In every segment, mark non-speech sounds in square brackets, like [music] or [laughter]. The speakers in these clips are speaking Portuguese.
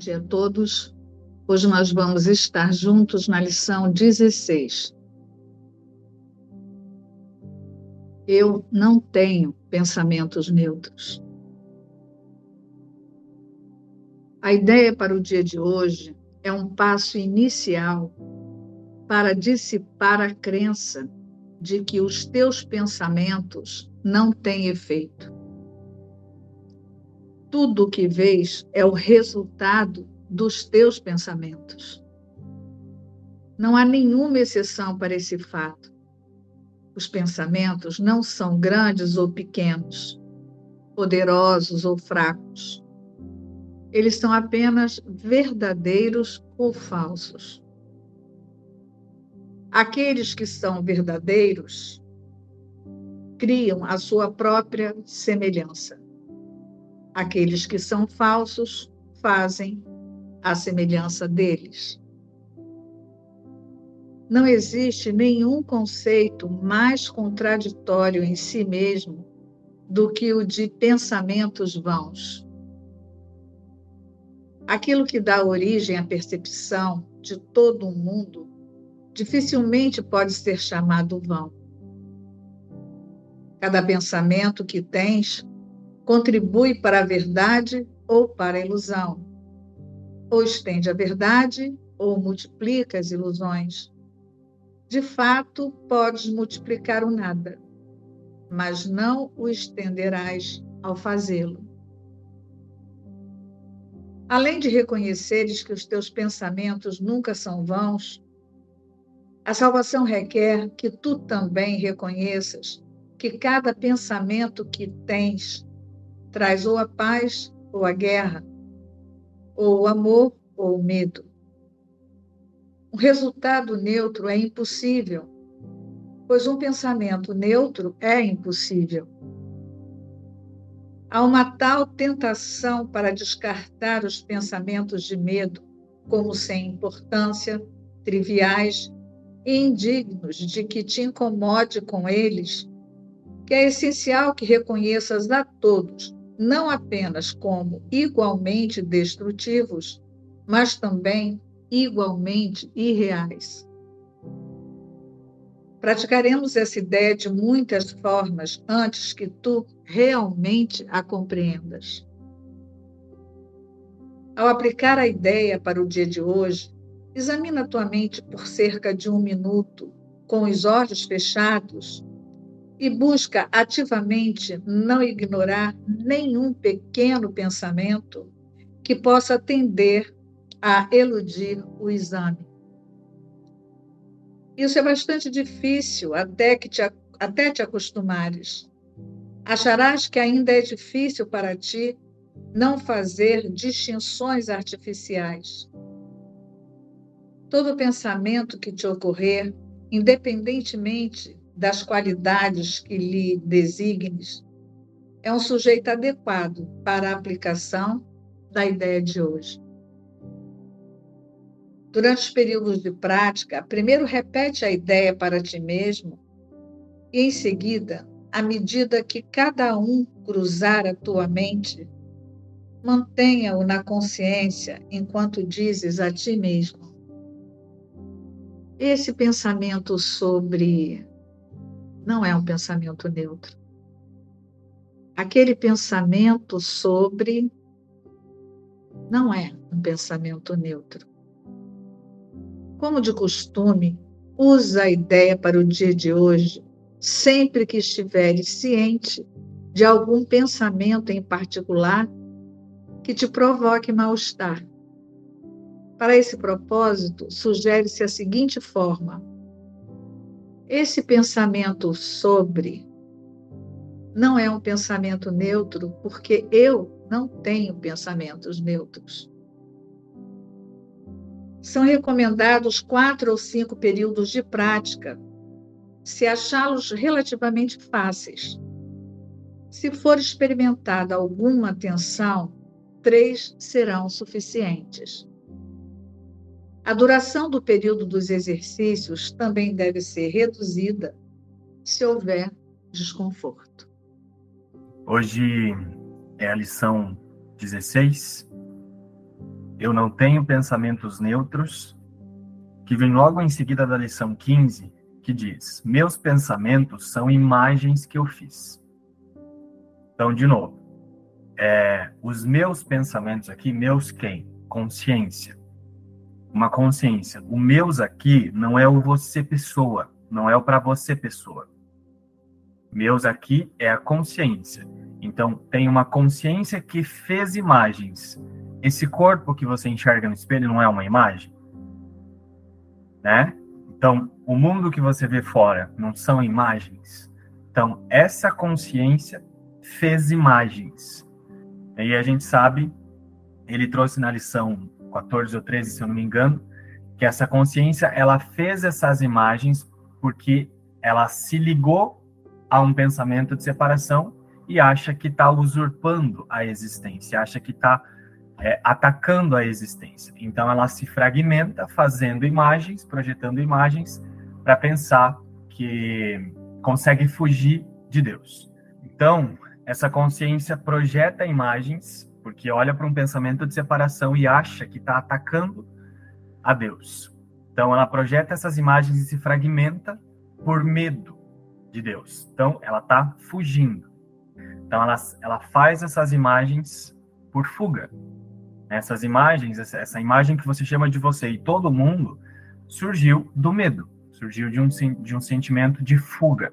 dia a todos. Hoje nós vamos estar juntos na lição 16. Eu não tenho pensamentos neutros. A ideia para o dia de hoje é um passo inicial para dissipar a crença de que os teus pensamentos não têm efeito. Tudo o que vês é o resultado dos teus pensamentos. Não há nenhuma exceção para esse fato. Os pensamentos não são grandes ou pequenos, poderosos ou fracos. Eles são apenas verdadeiros ou falsos. Aqueles que são verdadeiros criam a sua própria semelhança. Aqueles que são falsos fazem a semelhança deles. Não existe nenhum conceito mais contraditório em si mesmo do que o de pensamentos vãos. Aquilo que dá origem à percepção de todo o mundo dificilmente pode ser chamado vão. Cada pensamento que tens contribui para a verdade ou para a ilusão. Ou estende a verdade ou multiplica as ilusões. De fato, podes multiplicar o nada, mas não o estenderás ao fazê-lo. Além de reconheceres que os teus pensamentos nunca são vãos, a salvação requer que tu também reconheças que cada pensamento que tens traz ou a paz ou a guerra, ou o amor ou o medo. Um resultado neutro é impossível, pois um pensamento neutro é impossível. Há uma tal tentação para descartar os pensamentos de medo como sem importância, triviais e indignos de que te incomode com eles, que é essencial que reconheças a todos, não apenas como igualmente destrutivos, mas também igualmente irreais. Praticaremos essa ideia de muitas formas antes que tu realmente a compreendas. Ao aplicar a ideia para o dia de hoje, Examina tua mente por cerca de um minuto, com os olhos fechados, e busca ativamente não ignorar nenhum pequeno pensamento que possa tender a eludir o exame. Isso é bastante difícil até que te, até te acostumares. Acharás que ainda é difícil para ti não fazer distinções artificiais Todo pensamento que te ocorrer, independentemente das qualidades que lhe designes, é um sujeito adequado para a aplicação da ideia de hoje. Durante os períodos de prática, primeiro repete a ideia para ti mesmo e, em seguida, à medida que cada um cruzar a tua mente, mantenha-o na consciência enquanto dizes a ti mesmo: esse pensamento sobre não é um pensamento neutro. Aquele pensamento sobre não é um pensamento neutro. Como de costume, usa a ideia para o dia de hoje sempre que estiveres ciente de algum pensamento em particular que te provoque mal-estar. Para esse propósito, sugere-se a seguinte forma: esse pensamento sobre não é um pensamento neutro, porque eu não tenho pensamentos neutros. São recomendados quatro ou cinco períodos de prática, se achá-los relativamente fáceis. Se for experimentada alguma tensão, três serão suficientes. A duração do período dos exercícios também deve ser reduzida se houver desconforto. Hoje é a lição 16 eu não tenho pensamentos neutros, que vem logo em seguida da lição 15, que diz: Meus pensamentos são imagens que eu fiz. Então, de novo, é, os meus pensamentos aqui, meus quem? Consciência. Uma consciência. O meus aqui não é o você pessoa, não é o para você pessoa. Meus aqui é a consciência. Então, tem uma consciência que fez imagens. Esse corpo que você enxerga no espelho não é uma imagem? Né? Então, o mundo que você vê fora não são imagens. Então, essa consciência fez imagens. E a gente sabe, ele trouxe na lição 14 ou 13, se eu não me engano, que essa consciência, ela fez essas imagens porque ela se ligou a um pensamento de separação e acha que está usurpando a existência, acha que está é, atacando a existência. Então ela se fragmenta, fazendo imagens, projetando imagens, para pensar que consegue fugir de Deus. Então, essa consciência projeta imagens, porque olha para um pensamento de separação e acha que está atacando a Deus. Então ela projeta essas imagens e se fragmenta por medo de Deus. Então ela está fugindo. Então, ela, ela faz essas imagens por fuga. Essas imagens, essa, imagem que você chama de você e todo mundo, surgiu do medo, surgiu de um, de um sentimento de fuga.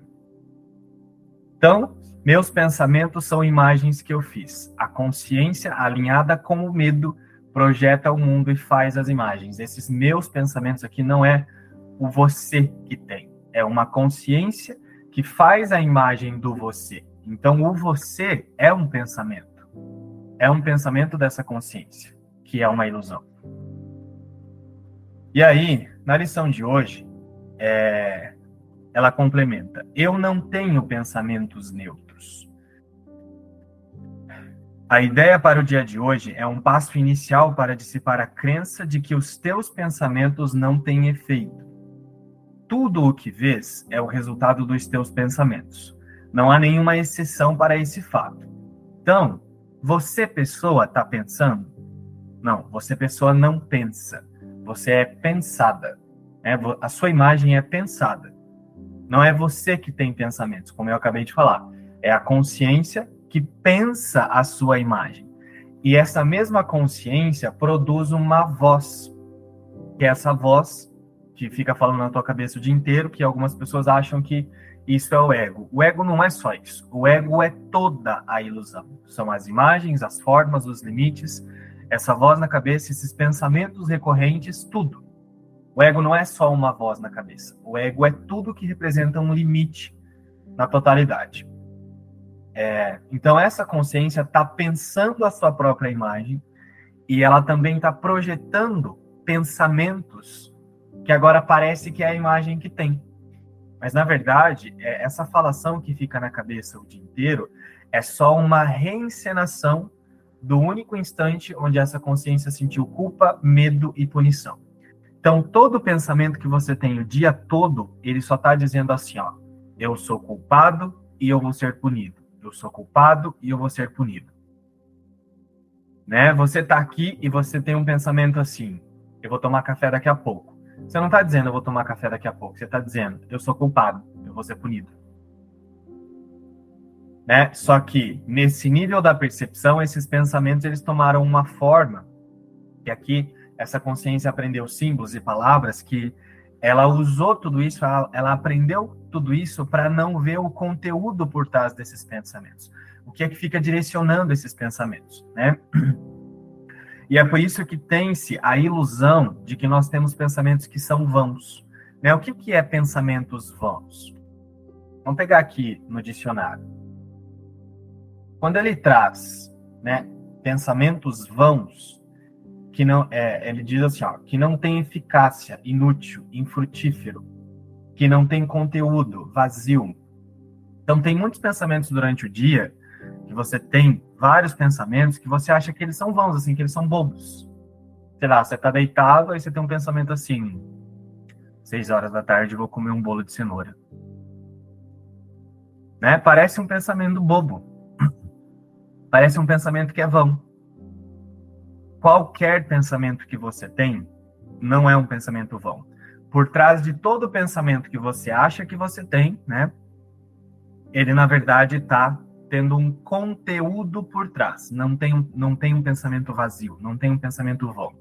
Então, meus pensamentos são imagens que eu fiz. A consciência alinhada com o medo projeta o mundo e faz as imagens. Esses meus pensamentos aqui não é o você que tem, é uma consciência que faz a imagem do você. Então, o você é um pensamento. É um pensamento dessa consciência, que é uma ilusão. E aí, na lição de hoje, é, ela complementa: Eu não tenho pensamentos neutros. A ideia para o dia de hoje é um passo inicial para dissipar a crença de que os teus pensamentos não têm efeito. Tudo o que vês é o resultado dos teus pensamentos. Não há nenhuma exceção para esse fato. Então, você, pessoa, está pensando? Não, você, pessoa, não pensa. Você é pensada. É, a sua imagem é pensada. Não é você que tem pensamentos, como eu acabei de falar. É a consciência que pensa a sua imagem. E essa mesma consciência produz uma voz, que é essa voz que fica falando na tua cabeça o dia inteiro, que algumas pessoas acham que isso é o ego. O ego não é só isso. O ego é toda a ilusão. São as imagens, as formas, os limites, essa voz na cabeça, esses pensamentos recorrentes, tudo. O ego não é só uma voz na cabeça. O ego é tudo que representa um limite na totalidade. É, então, essa consciência está pensando a sua própria imagem e ela também está projetando pensamentos que agora parece que é a imagem que tem. Mas, na verdade, é, essa falação que fica na cabeça o dia inteiro é só uma reencenação do único instante onde essa consciência sentiu culpa, medo e punição. Então, todo pensamento que você tem o dia todo, ele só está dizendo assim, ó, eu sou culpado e eu vou ser punido. Eu sou culpado e eu vou ser punido. Né? Você está aqui e você tem um pensamento assim, eu vou tomar café daqui a pouco. Você não está dizendo eu vou tomar café daqui a pouco. Você está dizendo eu sou culpado, eu vou ser punido. Né? Só que nesse nível da percepção, esses pensamentos eles tomaram uma forma que aqui essa consciência aprendeu símbolos e palavras que ela usou tudo isso, ela, ela aprendeu tudo isso para não ver o conteúdo por trás desses pensamentos. O que é que fica direcionando esses pensamentos, né? E é por isso que tem-se a ilusão de que nós temos pensamentos que são vãos. Né? O que, que é pensamentos vãos? Vamos pegar aqui no dicionário. Quando ele traz né, pensamentos vãos, que não é, ele diz assim, ó, que não tem eficácia, inútil, infrutífero, que não tem conteúdo, vazio. Então tem muitos pensamentos durante o dia que você tem vários pensamentos que você acha que eles são vãos, assim, que eles são bobos. Sei lá, você tá deitado, aí você tem um pensamento assim, seis horas da tarde vou comer um bolo de cenoura. Né? Parece um pensamento bobo. [clears throat] Parece um pensamento que é vão. Qualquer pensamento que você tem não é um pensamento vão. Por trás de todo pensamento que você acha que você tem, né? Ele na verdade está tendo um conteúdo por trás. Não tem, não tem um pensamento vazio, não tem um pensamento vão.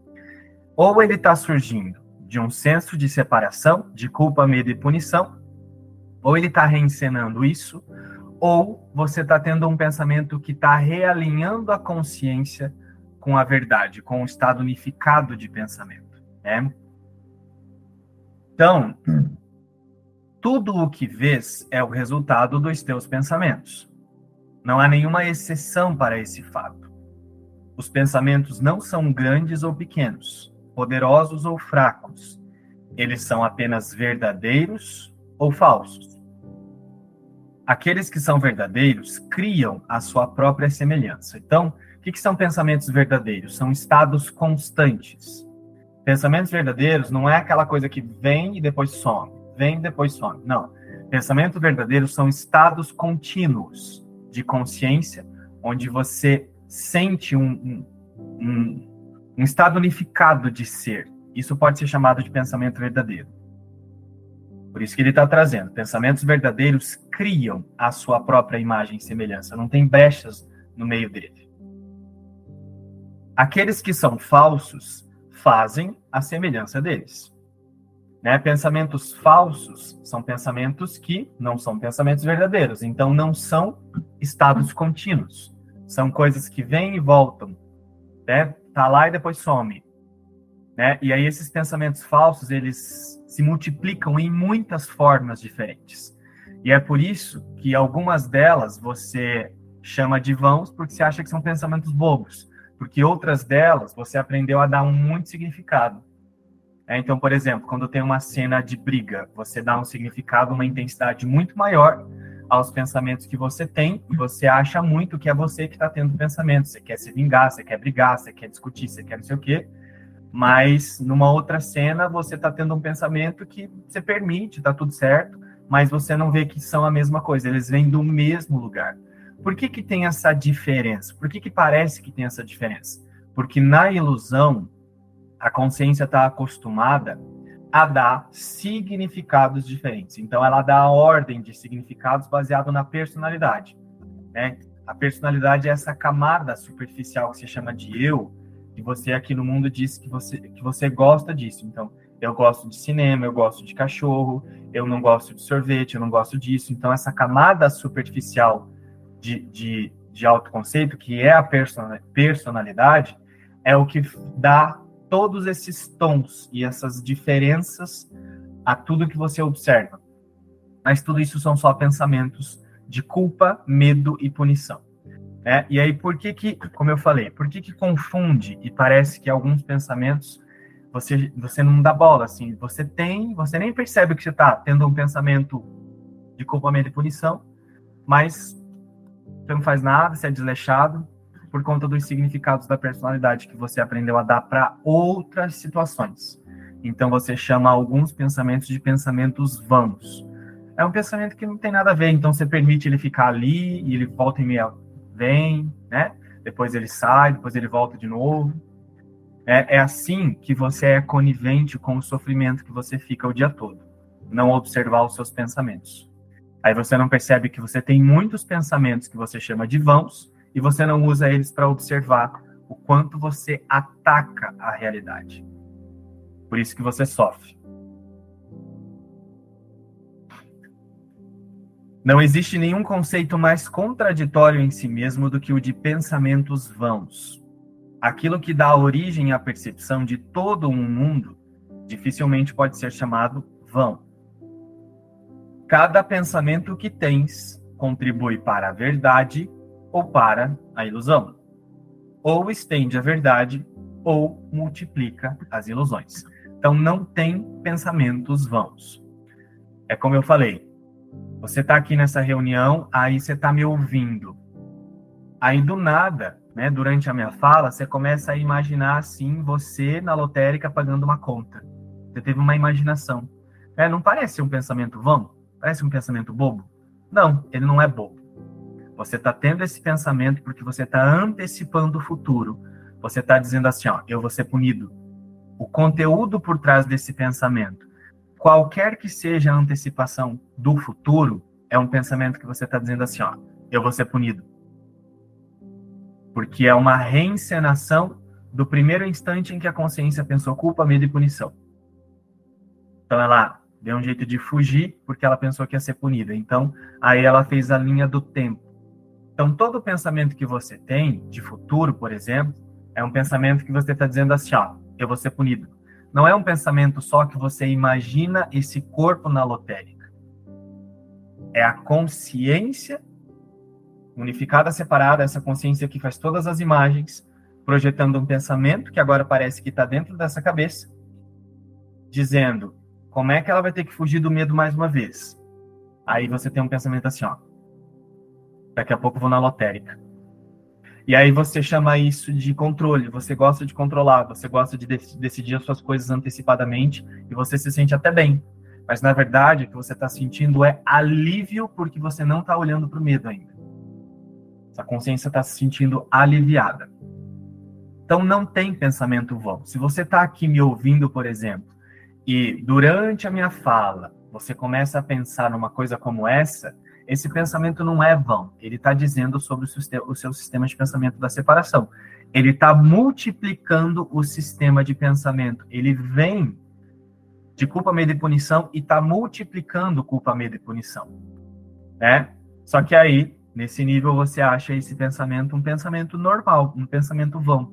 Ou ele está surgindo de um senso de separação, de culpa, medo e punição, ou ele está reencenando isso, ou você está tendo um pensamento que está realinhando a consciência com a verdade, com o estado unificado de pensamento. Né? Então, tudo o que vês é o resultado dos teus pensamentos. Não há nenhuma exceção para esse fato. Os pensamentos não são grandes ou pequenos, poderosos ou fracos. Eles são apenas verdadeiros ou falsos. Aqueles que são verdadeiros criam a sua própria semelhança. Então, que, que são pensamentos verdadeiros? São estados constantes. Pensamentos verdadeiros não é aquela coisa que vem e depois some, vem e depois some. Não. Pensamentos verdadeiros são estados contínuos de consciência, onde você sente um, um, um estado unificado de ser. Isso pode ser chamado de pensamento verdadeiro. Por isso que ele está trazendo. Pensamentos verdadeiros criam a sua própria imagem e semelhança. Não tem brechas no meio dele. Aqueles que são falsos fazem a semelhança deles. Né? Pensamentos falsos são pensamentos que não são pensamentos verdadeiros. Então, não são estados contínuos. São coisas que vêm e voltam. Né? Tá lá e depois some. Né? E aí esses pensamentos falsos, eles se multiplicam em muitas formas diferentes. E é por isso que algumas delas você chama de vãos porque você acha que são pensamentos bobos, porque outras delas você aprendeu a dar um muito significado. É, então, por exemplo, quando tem uma cena de briga, você dá um significado, uma intensidade muito maior aos pensamentos que você tem, e você acha muito que é você que está tendo pensamento. Você quer se vingar, você quer brigar, você quer discutir, você quer não sei o quê. Mas numa outra cena você está tendo um pensamento que você permite, está tudo certo, mas você não vê que são a mesma coisa, eles vêm do mesmo lugar. Por que, que tem essa diferença? Por que, que parece que tem essa diferença? Porque na ilusão, a consciência está acostumada a dar significados diferentes. Então, ela dá a ordem de significados baseado na personalidade. Né? A personalidade é essa camada superficial que se chama de eu, que você aqui no mundo diz que você, que você gosta disso. Então, eu gosto de cinema, eu gosto de cachorro, eu não gosto de sorvete, eu não gosto disso. Então, essa camada superficial de, de, de autoconceito, que é a personalidade, é o que dá todos esses tons e essas diferenças a tudo que você observa. Mas tudo isso são só pensamentos de culpa, medo e punição. É, e aí, por que que, como eu falei, por que que confunde e parece que alguns pensamentos você, você não dá bola, assim, você tem, você nem percebe que você está tendo um pensamento de culpamento e punição, mas você não faz nada, você é desleixado por conta dos significados da personalidade que você aprendeu a dar para outras situações. Então você chama alguns pensamentos de pensamentos vãos. É um pensamento que não tem nada a ver, então você permite ele ficar ali e ele volta em meia vem, né? Depois ele sai, depois ele volta de novo. É, é assim que você é conivente com o sofrimento que você fica o dia todo. Não observar os seus pensamentos. Aí você não percebe que você tem muitos pensamentos que você chama de vãos e você não usa eles para observar o quanto você ataca a realidade. Por isso que você sofre. Não existe nenhum conceito mais contraditório em si mesmo do que o de pensamentos vãos. Aquilo que dá origem à percepção de todo um mundo dificilmente pode ser chamado vão. Cada pensamento que tens contribui para a verdade ou para a ilusão. Ou estende a verdade ou multiplica as ilusões. Então não tem pensamentos vãos. É como eu falei, você está aqui nessa reunião, aí você está me ouvindo. Aí do nada, né, durante a minha fala, você começa a imaginar assim você na lotérica pagando uma conta. Você teve uma imaginação. É, não parece um pensamento vão? Parece um pensamento bobo? Não, ele não é bobo. Você está tendo esse pensamento porque você está antecipando o futuro. você está dizendo assim, ó, eu vou ser punido. O conteúdo por trás desse pensamento, qualquer que seja a antecipação do futuro, é um pensamento que você está dizendo assim, ó, eu vou ser punido. Porque é uma reencenação do primeiro instante em que a consciência pensou culpa, medo e punição. Então ela deu um jeito de fugir porque ela pensou que ia ser punida. Então, aí ela fez a linha do tempo. Então, todo pensamento que você tem, de futuro, por exemplo, é um pensamento que você está dizendo assim, ó, eu vou ser punido. Não é um pensamento só que você imagina esse corpo na lotérica. É a consciência unificada, separada, essa consciência que faz todas as imagens, projetando um pensamento que agora parece que está dentro dessa cabeça, dizendo como é que ela vai ter que fugir do medo mais uma vez. Aí você tem um pensamento assim, ó. Daqui a pouco vou na lotérica. E aí você chama isso de controle, você gosta de controlar, você gosta de decidir as suas coisas antecipadamente e você se sente até bem. Mas na verdade o que você está sentindo é alívio porque você não está olhando para o medo ainda. Essa consciência está se sentindo aliviada. Então não tem pensamento vão. Se você está aqui me ouvindo, por exemplo, e durante a minha fala você começa a pensar numa coisa como essa, esse pensamento não é vão. Ele está dizendo sobre o, seu sistema de pensamento da separação. Ele está multiplicando o sistema de pensamento. Ele vem de culpa, medo e punição e está multiplicando culpa, medo e punição. Né? Só que aí, nesse nível, você acha esse pensamento um pensamento normal, um pensamento vão.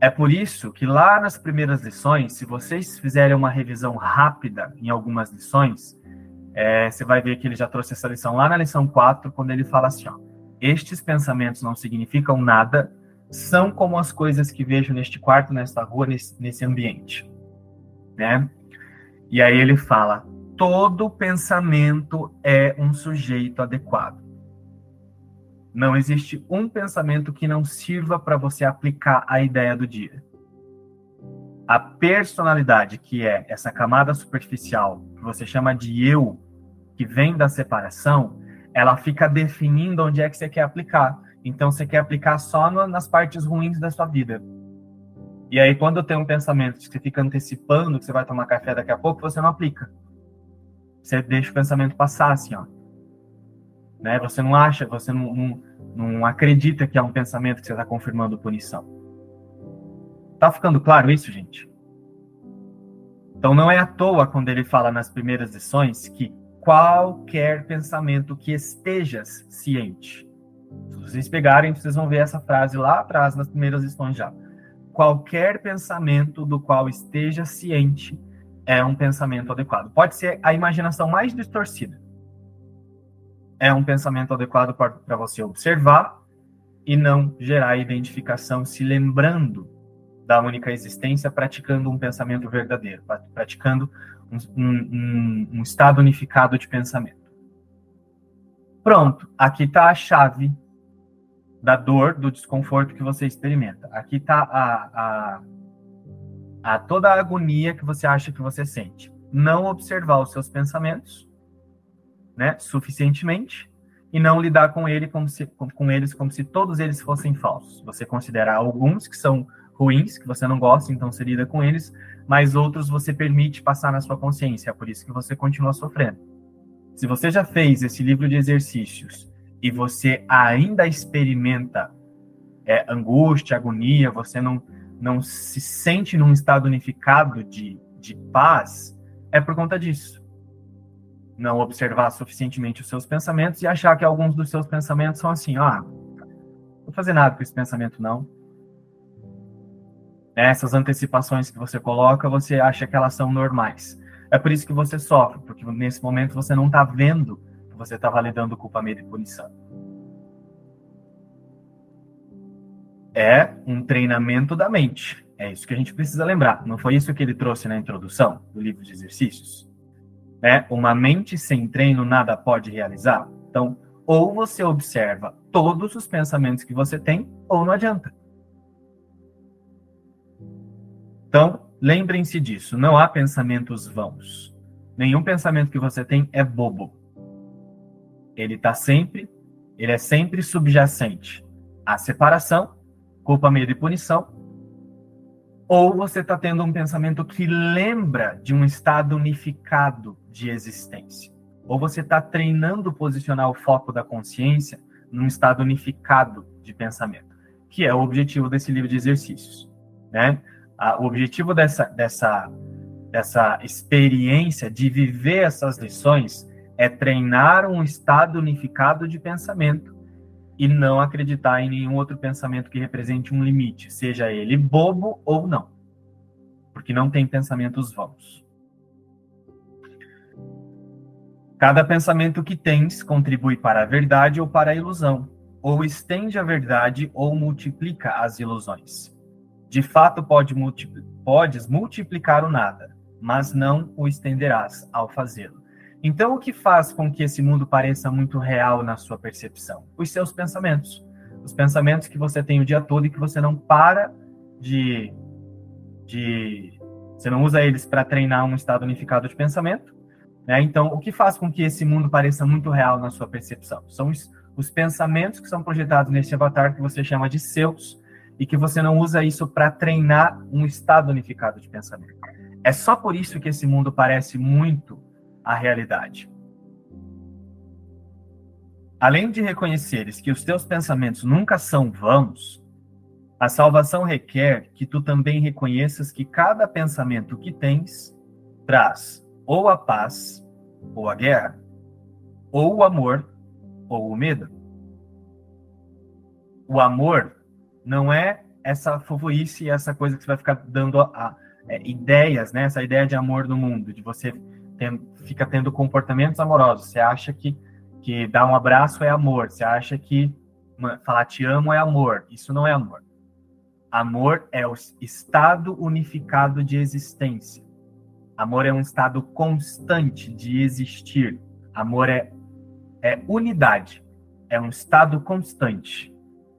É por isso que lá nas primeiras lições, se vocês fizerem uma revisão rápida em algumas lições, é, você vai ver que ele já trouxe essa lição lá na lição 4, quando ele fala assim: ó, estes pensamentos não significam nada, são como as coisas que vejo neste quarto, nesta rua, nesse, nesse ambiente. Né? E aí ele fala: todo pensamento é um sujeito adequado. Não existe um pensamento que não sirva para você aplicar a ideia do dia. A personalidade, que é essa camada superficial, que você chama de eu, que vem da separação, ela fica definindo onde é que você quer aplicar. Então, você quer aplicar só nas partes ruins da sua vida. E aí, quando tem um pensamento que você fica antecipando que você vai tomar café daqui a pouco, você não aplica. Você deixa o pensamento passar, assim, ó. Né? Você não acha, você não, não, não acredita que é um pensamento que você está confirmando punição. Tá ficando claro isso, gente? Então não é à toa quando ele fala nas primeiras lições que qualquer pensamento que estejas ciente. Se vocês pegarem, vocês vão ver essa frase lá atrás nas primeiras lições já. Qualquer pensamento do qual esteja ciente é um pensamento adequado. Pode ser a imaginação mais distorcida. É um pensamento adequado para você observar e não gerar identificação, se lembrando da única existência, praticando um pensamento verdadeiro, praticando um, um, um estado unificado de pensamento. Pronto, aqui está a chave da dor, do desconforto que você experimenta. Aqui está a, a, a, toda a agonia que você acha que você sente. Não observar os seus pensamentos, né, suficientemente e não lidar com ele como se, com, eles como se todos eles fossem falsos. Você considerar alguns que são ruins, que você não gosta, então você lida com eles, mas outros você permite passar na sua consciência, é por isso que você continua sofrendo. Se você já fez esse livro de exercícios e você ainda experimenta é, angústia, agonia, você não, não se sente num estado unificado de, de paz, é por conta disso. Não observar suficientemente os seus pensamentos e achar que alguns dos seus pensamentos são assim, ah, não vou fazer nada com esse pensamento não, essas antecipações que você coloca, você acha que elas são normais. É por isso que você sofre, porque nesse momento você não está vendo que você está validando culpa, medo e punição. É um treinamento da mente. É isso que a gente precisa lembrar. Não foi isso que ele trouxe na introdução do livro de exercícios? É, uma mente sem treino nada pode realizar. Então, ou você observa todos os pensamentos que você tem, ou não adianta. Então, lembrem-se disso, não há pensamentos vãos. Nenhum pensamento que você tem é bobo. Ele está sempre, ele é sempre subjacente à separação culpa, medo e punição, ou você está tendo um pensamento que lembra de um estado unificado de existência, ou você está treinando posicionar o foco da consciência num estado unificado de pensamento, que é o objetivo desse livro de exercícios, né? O objetivo dessa, dessa, dessa experiência de viver essas lições é treinar um estado unificado de pensamento e não acreditar em nenhum outro pensamento que represente um limite, seja ele bobo ou não. Porque não tem pensamentos vãos. Cada pensamento que tens contribui para a verdade ou para a ilusão, ou estende a verdade ou multiplica as ilusões. De fato, pode podes multiplicar o nada, mas não o estenderás ao fazê-lo. Então, o que faz com que esse mundo pareça muito real na sua percepção? Os seus pensamentos. Os pensamentos que você tem o dia todo e que você não para de. de você não usa eles para treinar um estado unificado de pensamento. Né? Então, o que faz com que esse mundo pareça muito real na sua percepção? São os, os pensamentos que são projetados nesse avatar que você chama de seus e que você não usa isso para treinar um estado unificado de pensamento. É só por isso que esse mundo parece muito a realidade. Além de reconheceres que os teus pensamentos nunca são vãos, a salvação requer que tu também reconheças que cada pensamento que tens traz ou a paz, ou a guerra, ou o amor, ou o medo. O amor não é essa fofoice, essa coisa que você vai ficar dando a, é, ideias, né? Essa ideia de amor no mundo, de você tem, fica tendo comportamentos amorosos. Você acha que, que dar um abraço é amor. Você acha que falar te amo é amor. Isso não é amor. Amor é o estado unificado de existência. Amor é um estado constante de existir. Amor é, é unidade. É um estado constante.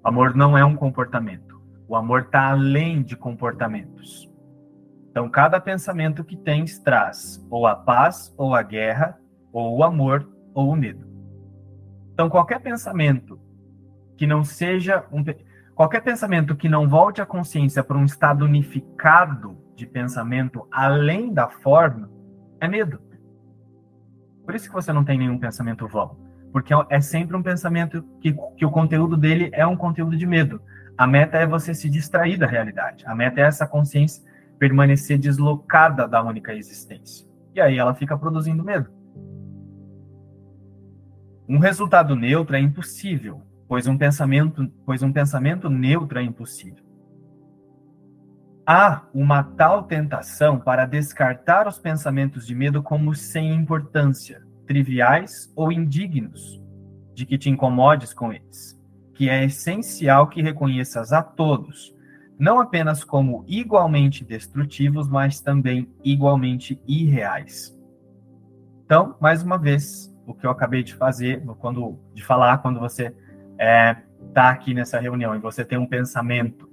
Amor não é um comportamento. O amor está além de comportamentos. Então, cada pensamento que tens traz ou a paz, ou a guerra, ou o amor, ou o medo. Então, qualquer pensamento que não seja um, qualquer pensamento que não volte a consciência para um estado unificado de pensamento além da forma é medo. Por isso que você não tem nenhum pensamento vão, porque é sempre um pensamento que, que o conteúdo dele é um conteúdo de medo. A meta é você se distrair da realidade. A meta é essa consciência permanecer deslocada da única existência. E aí ela fica produzindo medo. Um resultado neutro é impossível, pois um pensamento, pois um pensamento neutro é impossível. Há uma tal tentação para descartar os pensamentos de medo como sem importância, triviais ou indignos, de que te incomodes com eles, que é essencial que reconheças a todos não apenas como igualmente destrutivos, mas também igualmente irreais. Então, mais uma vez, o que eu acabei de fazer, quando de falar, quando você está é, tá aqui nessa reunião e você tem um pensamento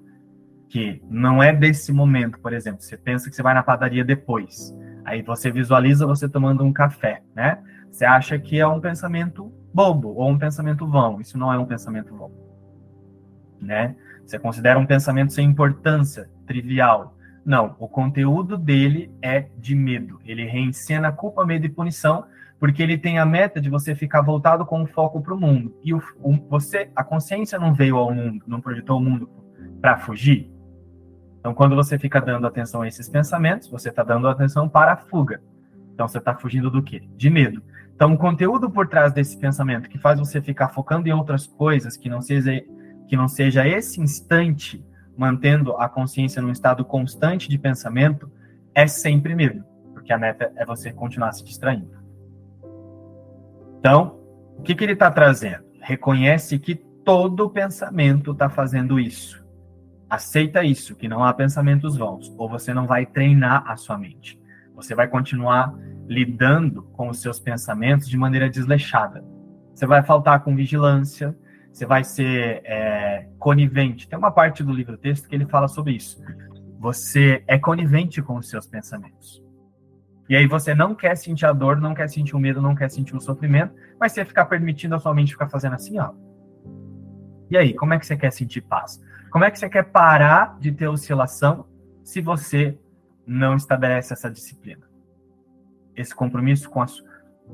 que não é desse momento, por exemplo, você pensa que você vai na padaria depois, aí você visualiza você tomando um café, né? Você acha que é um pensamento bobo ou um pensamento vão. Isso não é um pensamento vão, né? Você considera um pensamento sem importância, trivial. Não, o conteúdo dele é de medo. Ele reencena culpa, medo e punição, porque ele tem a meta de você ficar voltado com o foco para o mundo. E o, você, a consciência não veio ao mundo, não projetou o mundo para fugir. Então, quando você fica dando atenção a esses pensamentos, você está dando atenção para a fuga. Então, você está fugindo do quê? De medo. Então, o conteúdo por trás desse pensamento que faz você ficar focando em outras coisas que não seja que não seja esse instante mantendo a consciência num estado constante de pensamento, é sempre medo, porque a meta é você continuar se distraindo. Então, o que, que ele está trazendo? Reconhece que todo pensamento está fazendo isso. Aceita isso, que não há pensamentos vãos, ou você não vai treinar a sua mente. Você vai continuar lidando com os seus pensamentos de maneira desleixada. Você vai faltar com vigilância, você vai ser é, conivente. Tem uma parte do livro texto que ele fala sobre isso. Você é conivente com os seus pensamentos. E aí você não quer sentir a dor, não quer sentir o medo, não quer sentir o sofrimento, mas você ficar permitindo a sua mente ficar fazendo assim, ó. E aí, como é que você quer sentir paz? Como é que você quer parar de ter oscilação se você não estabelece essa disciplina? Esse compromisso com a,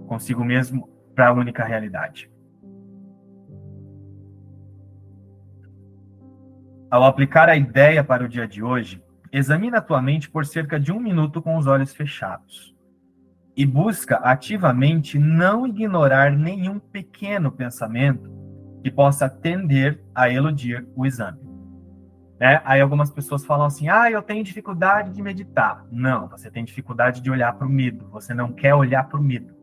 consigo mesmo para a única realidade. Ao aplicar a ideia para o dia de hoje, examina a tua mente por cerca de um minuto com os olhos fechados e busca ativamente não ignorar nenhum pequeno pensamento que possa tender a eludir o exame. É, aí algumas pessoas falam assim: ah, eu tenho dificuldade de meditar. Não, você tem dificuldade de olhar para o medo. Você não quer olhar para o medo.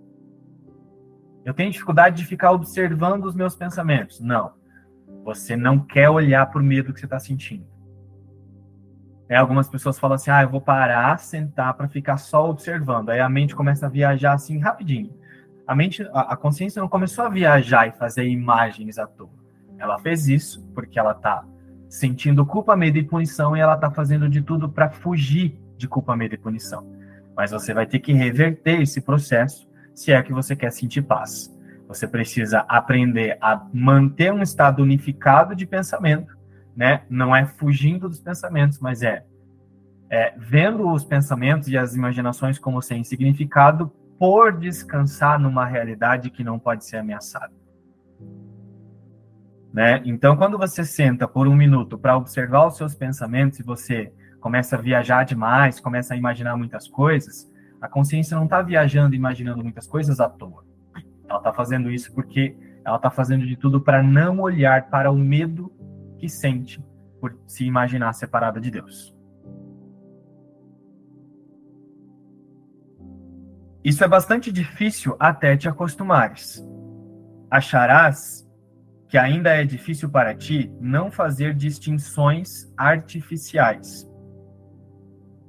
Eu tenho dificuldade de ficar observando os meus pensamentos. Não, você não quer olhar para o medo que você está sentindo. É, algumas pessoas falam assim: ah, eu vou parar, sentar para ficar só observando. Aí a mente começa a viajar assim rapidinho. A mente, a consciência não começou a viajar e fazer imagens à toa. Ela fez isso porque ela está sentindo culpa, medo e punição e ela está fazendo de tudo para fugir de culpa, medo e punição. Mas você vai ter que reverter esse processo se é que você quer sentir paz. Você precisa aprender a manter um estado unificado de pensamento né? Não é fugindo dos pensamentos, mas é, é vendo os pensamentos e as imaginações como sem significado por descansar numa realidade que não pode ser ameaçada. Né? Então, quando você senta por um minuto para observar os seus pensamentos e você começa a viajar demais, começa a imaginar muitas coisas, a consciência não está viajando, imaginando muitas coisas à toa. Ela está fazendo isso porque ela está fazendo de tudo para não olhar para o medo que sente por se imaginar separada de Deus. Isso é bastante difícil até te acostumares. Acharás que ainda é difícil para ti não fazer distinções artificiais.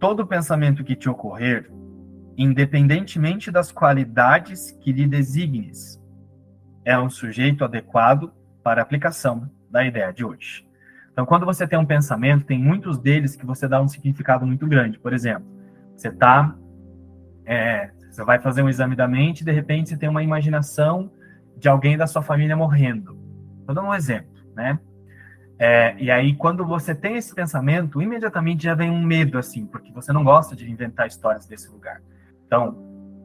Todo pensamento que te ocorrer, independentemente das qualidades que lhe designes, é um sujeito adequado para aplicação da ideia de hoje. Então, quando você tem um pensamento, tem muitos deles que você dá um significado muito grande. Por exemplo, você tá, é, você vai fazer um exame da mente e de repente você tem uma imaginação de alguém da sua família morrendo. Vou dar um exemplo, né? É, e aí, quando você tem esse pensamento, imediatamente já vem um medo, assim, porque você não gosta de inventar histórias desse lugar. Então,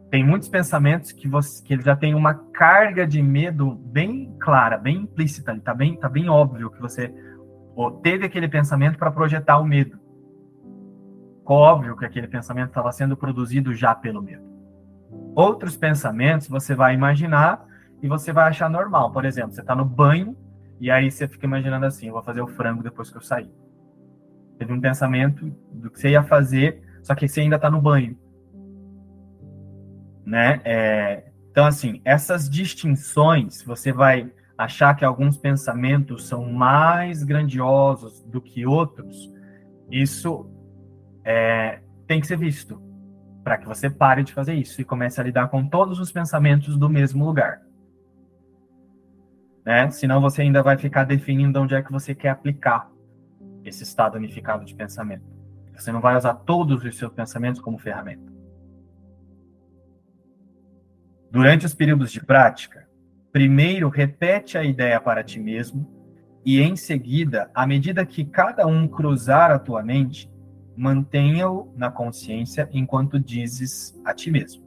tem muitos pensamentos que você que ele já tem uma carga de medo bem clara, bem implícita, está bem, tá bem óbvio que você teve aquele pensamento para projetar o medo. Ficou óbvio que aquele pensamento estava sendo produzido já pelo medo. Outros pensamentos você vai imaginar e você vai achar normal. Por exemplo, você está no banho e aí você fica imaginando assim: eu vou fazer o frango depois que eu sair. Teve um pensamento do que você ia fazer, só que você ainda está no banho né? É, então, assim, essas distinções, você vai achar que alguns pensamentos são mais grandiosos do que outros, isso é, tem que ser visto para que você pare de fazer isso e comece a lidar com todos os pensamentos do mesmo lugar. Né? Senão você ainda vai ficar definindo onde é que você quer aplicar esse estado unificado de pensamento. Você não vai usar todos os seus pensamentos como ferramenta. Durante os períodos de prática, primeiro repete a ideia para ti mesmo e em seguida, à medida que cada um cruzar a tua mente, mantenha-o na consciência enquanto dizes a ti mesmo.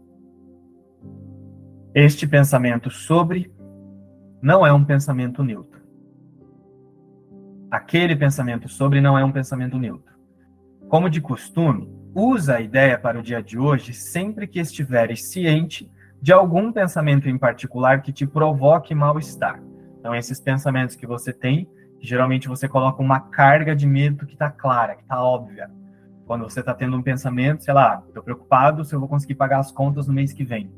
Este pensamento sobre não é um pensamento neutro. Aquele pensamento sobre não é um pensamento neutro. Como de costume, usa a ideia para o dia de hoje sempre que estiveres ciente de algum pensamento em particular que te provoque mal-estar. Então, esses pensamentos que você tem, geralmente você coloca uma carga de medo que está clara, que está óbvia. Quando você está tendo um pensamento, sei lá, estou preocupado se eu vou conseguir pagar as contas no mês que vem.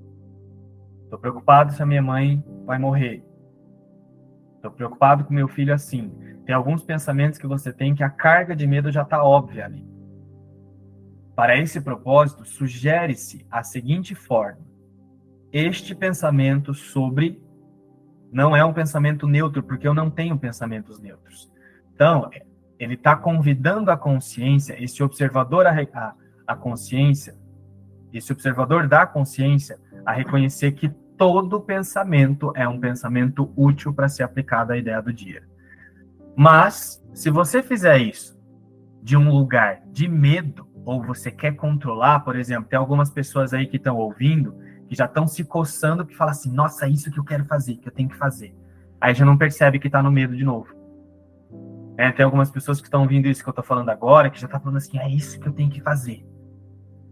Estou preocupado se a minha mãe vai morrer. Estou preocupado com meu filho assim. Tem alguns pensamentos que você tem que a carga de medo já está óbvia ali. Para esse propósito, sugere-se a seguinte forma: este pensamento sobre não é um pensamento neutro, porque eu não tenho pensamentos neutros. Então, ele está convidando a consciência, esse observador, a, a, a consciência, esse observador da consciência, a reconhecer que todo pensamento é um pensamento útil para ser aplicado à ideia do dia. Mas, se você fizer isso de um lugar de medo, ou você quer controlar, por exemplo, tem algumas pessoas aí que estão ouvindo, que já estão se coçando, que falam assim, nossa, é isso que eu quero fazer, que eu tenho que fazer. Aí já não percebe que está no medo de novo. É, tem algumas pessoas que estão ouvindo isso que eu estou falando agora, que já tá falando assim, é isso que eu tenho que fazer.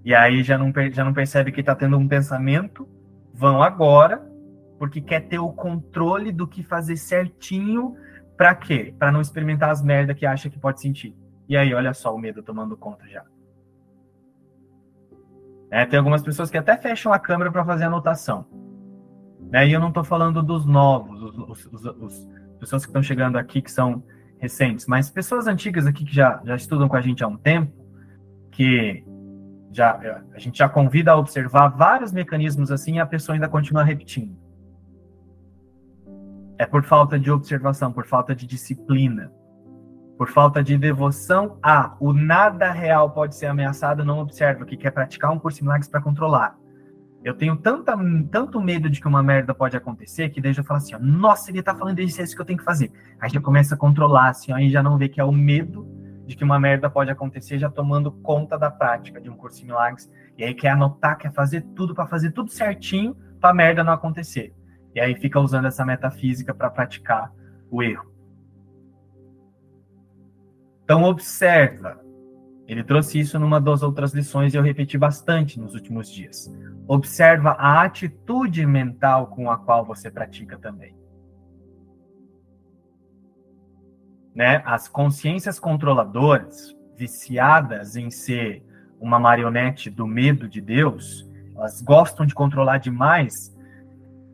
E aí já não, já não percebe que está tendo um pensamento, vão agora, porque quer ter o controle do que fazer certinho, para quê? Para não experimentar as merdas que acha que pode sentir. E aí, olha só o medo tomando conta já. É, tem algumas pessoas que até fecham a câmera para fazer anotação. Né? E eu não estou falando dos novos, os, os, os, pessoas que estão chegando aqui que são recentes, mas pessoas antigas aqui que já, já estudam com a gente há um tempo, que já a gente já convida a observar vários mecanismos assim e a pessoa ainda continua repetindo. É por falta de observação, por falta de disciplina por falta de devoção a o nada real pode ser ameaçado, não observa que quer praticar um curso em milagres para controlar. Eu tenho tanta, tanto medo de que uma merda pode acontecer que desde eu falo assim, ó, nossa, ele tá falando isso, é isso que eu tenho que fazer. Aí já começa a controlar, assim, aí já não vê que é o medo de que uma merda pode acontecer, já tomando conta da prática de um curso em milagres. E aí quer anotar, quer fazer tudo para fazer tudo certinho para merda não acontecer. E aí fica usando essa metafísica para praticar o erro. Então, observa. Ele trouxe isso numa das outras lições e eu repeti bastante nos últimos dias. Observa a atitude mental com a qual você pratica também. Né? As consciências controladoras, viciadas em ser uma marionete do medo de Deus, elas gostam de controlar demais.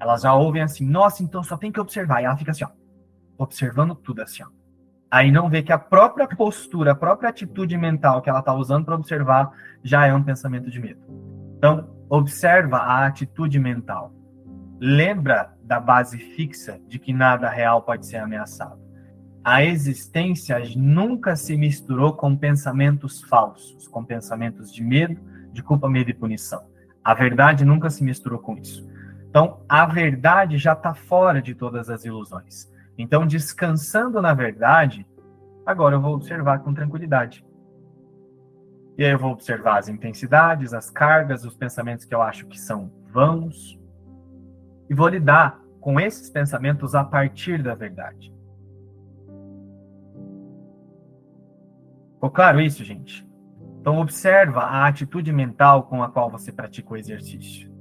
Elas já ouvem assim, nossa, então só tem que observar. E ela fica assim, ó, observando tudo assim, ó aí não vê que a própria postura, a própria atitude mental que ela está usando para observar já é um pensamento de medo. Então, observa a atitude mental. Lembra da base fixa de que nada real pode ser ameaçado. A existência nunca se misturou com pensamentos falsos, com pensamentos de medo, de culpa, medo e punição. A verdade nunca se misturou com isso. Então, a verdade já está fora de todas as ilusões. Então, descansando na verdade, agora eu vou observar com tranquilidade. E aí eu vou observar as intensidades, as cargas, os pensamentos que eu acho que são vãos. E vou lidar com esses pensamentos a partir da verdade. Ficou claro isso, gente? Então observa a atitude mental com a qual você pratica o exercício.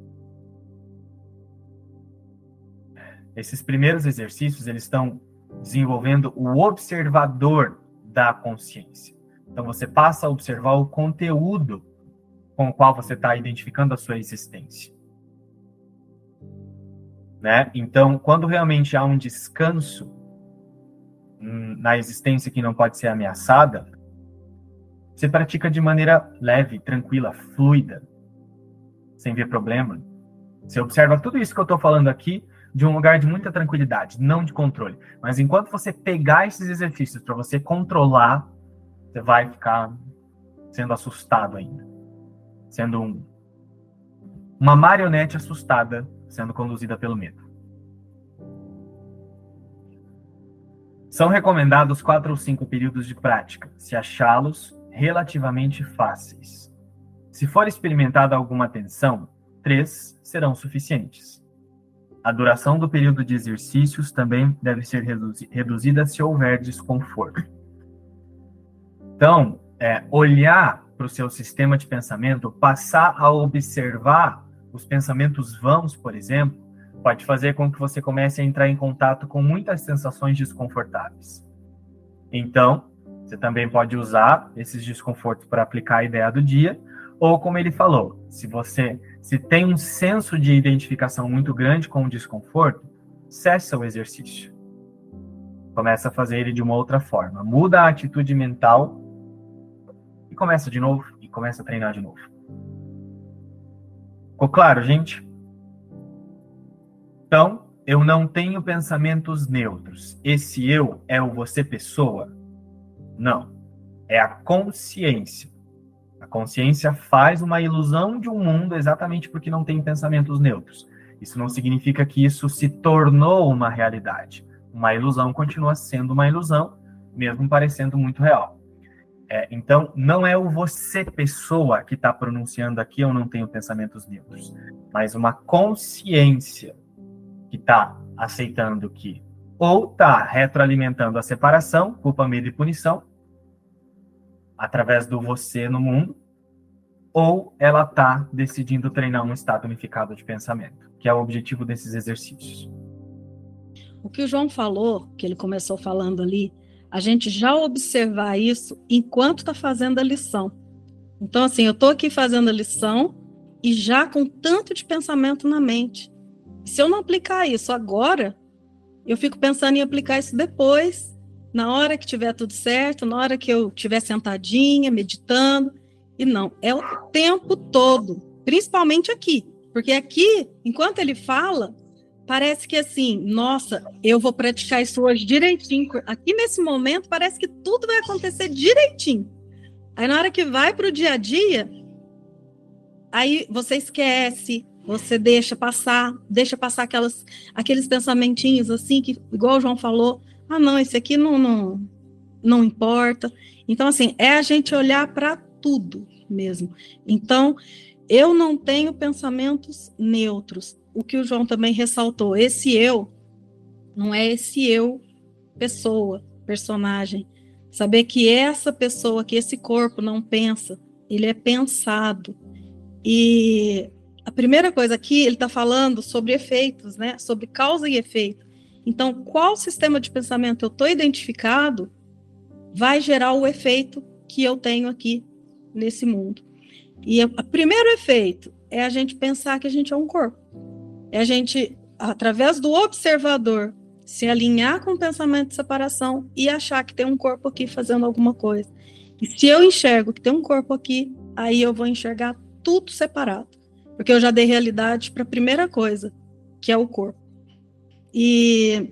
Esses primeiros exercícios, eles estão desenvolvendo o observador da consciência. Então, você passa a observar o conteúdo com o qual você está identificando a sua existência. Né? Então, quando realmente há um descanso hum, na existência que não pode ser ameaçada, você pratica de maneira leve, tranquila, fluida, sem ver problema. Você observa tudo isso que eu estou falando aqui de um lugar de muita tranquilidade, não de controle. Mas enquanto você pegar esses exercícios para você controlar, você vai ficar sendo assustado ainda. Sendo um, uma marionete assustada sendo conduzida pelo medo. São recomendados quatro ou cinco períodos de prática, se achá-los relativamente fáceis. Se for experimentada alguma tensão, três serão suficientes. A duração do período de exercícios também deve ser reduzida se houver desconforto. Então, é, olhar para o seu sistema de pensamento, passar a observar os pensamentos vãos, por exemplo, pode fazer com que você comece a entrar em contato com muitas sensações desconfortáveis. Então, você também pode usar esses desconfortos para aplicar a ideia do dia, ou como ele falou, se você se tem um senso de identificação muito grande com o desconforto, cessa o exercício. Começa a fazer ele de uma outra forma. Muda a atitude mental e começa de novo e começa a treinar de novo. Ficou claro, gente? Então, eu não tenho pensamentos neutros. Esse eu é o você pessoa? Não. É a consciência. A consciência faz uma ilusão de um mundo exatamente porque não tem pensamentos neutros. Isso não significa que isso se tornou uma realidade. Uma ilusão continua sendo uma ilusão, mesmo parecendo muito real. É, então, não é o você, pessoa, que está pronunciando aqui, eu não tenho pensamentos neutros, mas uma consciência que está aceitando que ou está retroalimentando a separação, culpa, medo e punição, através do você no mundo, ou ela está decidindo treinar um estado unificado de pensamento, que é o objetivo desses exercícios. O que o João falou, que ele começou falando ali, a gente já observar isso enquanto está fazendo a lição. Então, assim, eu estou aqui fazendo a lição e já com tanto de pensamento na mente. Se eu não aplicar isso agora, eu fico pensando em aplicar isso depois, na hora que tiver tudo certo, na hora que eu estiver sentadinha, meditando. E não, é o tempo todo, principalmente aqui. Porque aqui, enquanto ele fala, parece que assim, nossa, eu vou praticar isso hoje direitinho. Aqui nesse momento, parece que tudo vai acontecer direitinho. Aí na hora que vai para o dia a dia, aí você esquece, você deixa passar, deixa passar aquelas, aqueles pensamentinhos assim, que, igual o João falou, ah, não, esse aqui não, não, não importa. Então, assim, é a gente olhar para tudo mesmo. Então, eu não tenho pensamentos neutros. O que o João também ressaltou, esse eu não é esse eu pessoa, personagem. Saber que essa pessoa, que esse corpo não pensa, ele é pensado. E a primeira coisa aqui, ele está falando sobre efeitos, né? Sobre causa e efeito. Então, qual sistema de pensamento eu estou identificado vai gerar o efeito que eu tenho aqui nesse mundo. E o primeiro efeito é a gente pensar que a gente é um corpo. É a gente, através do observador, se alinhar com o pensamento de separação e achar que tem um corpo aqui fazendo alguma coisa. E se eu enxergo que tem um corpo aqui, aí eu vou enxergar tudo separado. Porque eu já dei realidade para a primeira coisa, que é o corpo. E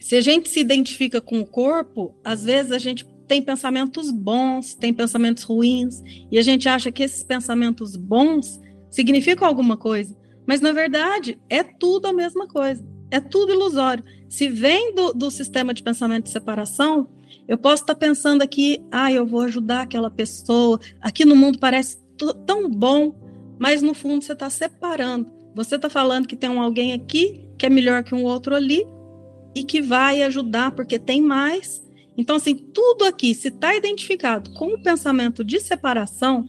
se a gente se identifica com o corpo, às vezes a gente tem pensamentos bons, tem pensamentos ruins, e a gente acha que esses pensamentos bons significam alguma coisa, mas na verdade é tudo a mesma coisa, é tudo ilusório. Se vem do, do sistema de pensamento de separação, eu posso estar pensando aqui, ah, eu vou ajudar aquela pessoa, aqui no mundo parece tão bom, mas no fundo você está separando. Você está falando que tem um alguém aqui que é melhor que um outro ali e que vai ajudar porque tem mais. Então, assim, tudo aqui, se está identificado com o pensamento de separação,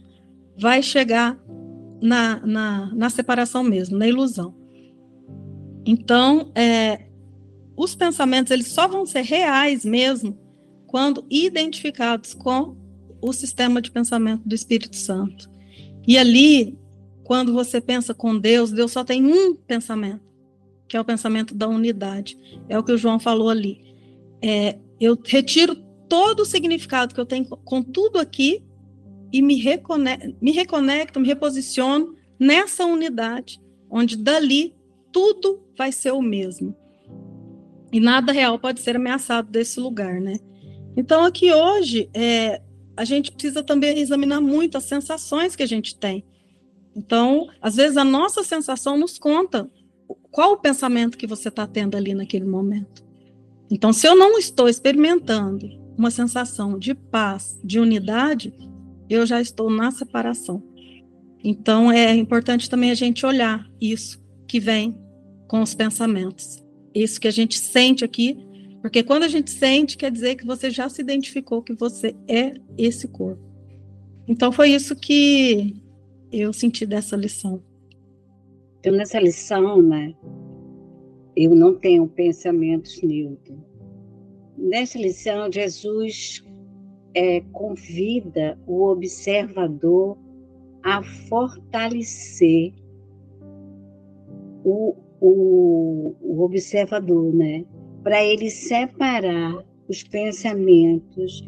vai chegar na, na, na separação mesmo, na ilusão. Então, é, os pensamentos eles só vão ser reais mesmo quando identificados com o sistema de pensamento do Espírito Santo. E ali quando você pensa com Deus, Deus só tem um pensamento, que é o pensamento da unidade. É o que o João falou ali. É, eu retiro todo o significado que eu tenho com tudo aqui e me, reconecto, me reconecto, me reposiciono nessa unidade, onde dali tudo vai ser o mesmo. E nada real pode ser ameaçado desse lugar, né? Então, aqui hoje, é, a gente precisa também examinar muito as sensações que a gente tem. Então, às vezes a nossa sensação nos conta qual o pensamento que você está tendo ali naquele momento. Então, se eu não estou experimentando uma sensação de paz, de unidade, eu já estou na separação. Então, é importante também a gente olhar isso que vem com os pensamentos. Isso que a gente sente aqui, porque quando a gente sente, quer dizer que você já se identificou que você é esse corpo. Então, foi isso que eu senti dessa lição? Então, nessa lição, né, eu não tenho pensamentos neutros. Nessa lição, Jesus é, convida o observador a fortalecer o, o, o observador, né? Para ele separar os pensamentos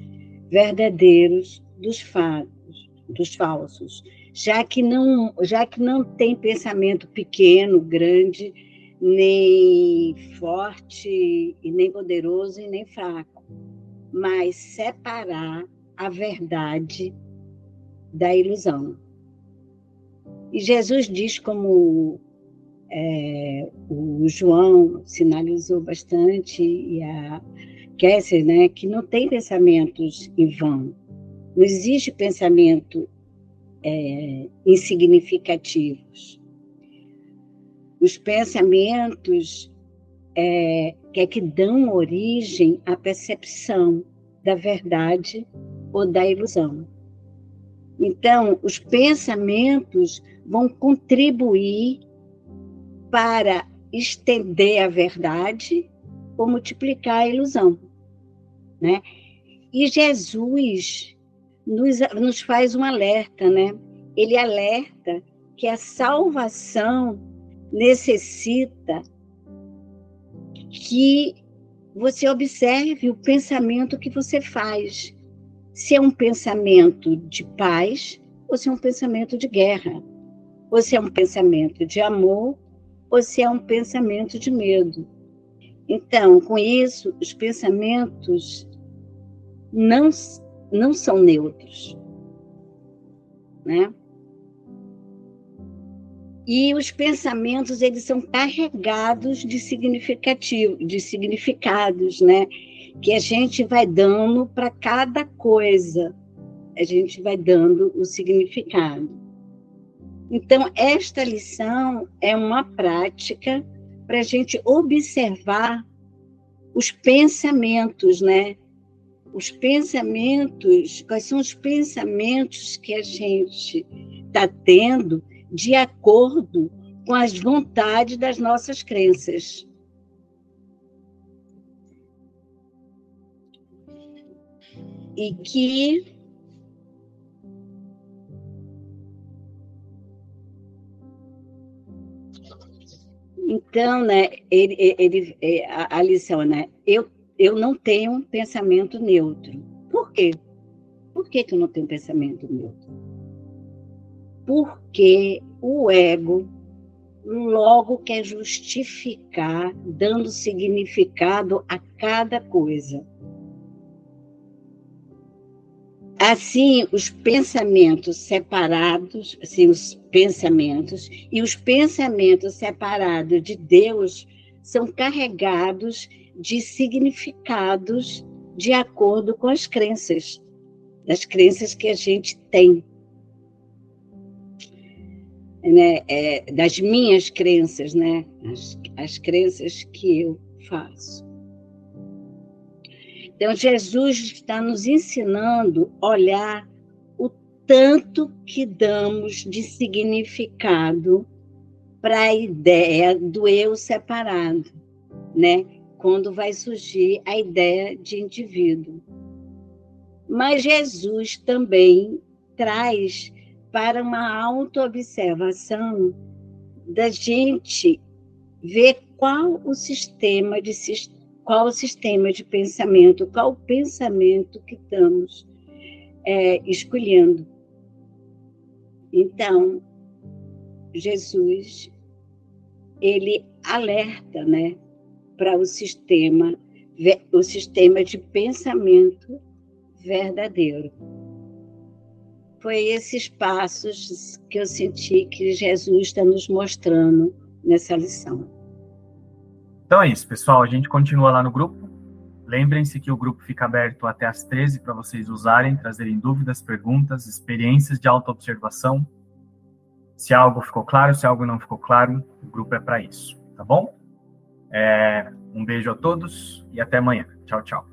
verdadeiros dos fatos, dos falsos já que não, já que não tem pensamento pequeno, grande, nem forte, e nem poderoso e nem fraco, mas separar a verdade da ilusão. E Jesus diz, como é, o João sinalizou bastante, e a, esquece né, que não tem pensamentos em vão. Não existe pensamento é, insignificativos. Os pensamentos é, que é que dão origem à percepção da verdade ou da ilusão. Então, os pensamentos vão contribuir para estender a verdade ou multiplicar a ilusão, né? E Jesus nos, nos faz um alerta, né? Ele alerta que a salvação necessita que você observe o pensamento que você faz. Se é um pensamento de paz ou se é um pensamento de guerra. Ou se é um pensamento de amor ou se é um pensamento de medo. Então, com isso, os pensamentos não, não são neutros. Né? E os pensamentos, eles são carregados de significativo, de significados, né? Que a gente vai dando para cada coisa. A gente vai dando o significado. Então, esta lição é uma prática para a gente observar os pensamentos, né? Os pensamentos, quais são os pensamentos que a gente está tendo de acordo com as vontades das nossas crenças. E que Então, né, ele, ele, a lição, né, eu, eu não tenho um pensamento neutro. Por quê? Por que, que eu não tenho um pensamento neutro? porque o ego logo quer justificar, dando significado a cada coisa. Assim, os pensamentos separados, assim, os pensamentos, e os pensamentos separados de Deus são carregados de significados de acordo com as crenças, das crenças que a gente tem né, é, das minhas crenças, né, as, as crenças que eu faço. Então, Jesus está nos ensinando a olhar o tanto que damos de significado para a ideia do eu separado, né? Quando vai surgir a ideia de indivíduo. Mas Jesus também traz para uma autoobservação da gente ver qual o sistema de qual o sistema de pensamento, qual o pensamento que estamos é, escolhendo. Então, Jesus ele alerta, né, para o sistema o sistema de pensamento verdadeiro foi esses passos que eu senti que Jesus está nos mostrando nessa lição. Então é isso, pessoal. A gente continua lá no grupo. Lembrem-se que o grupo fica aberto até às 13 para vocês usarem, trazerem dúvidas, perguntas, experiências de autoobservação. Se algo ficou claro, se algo não ficou claro, o grupo é para isso, tá bom? É, um beijo a todos e até amanhã. Tchau, tchau.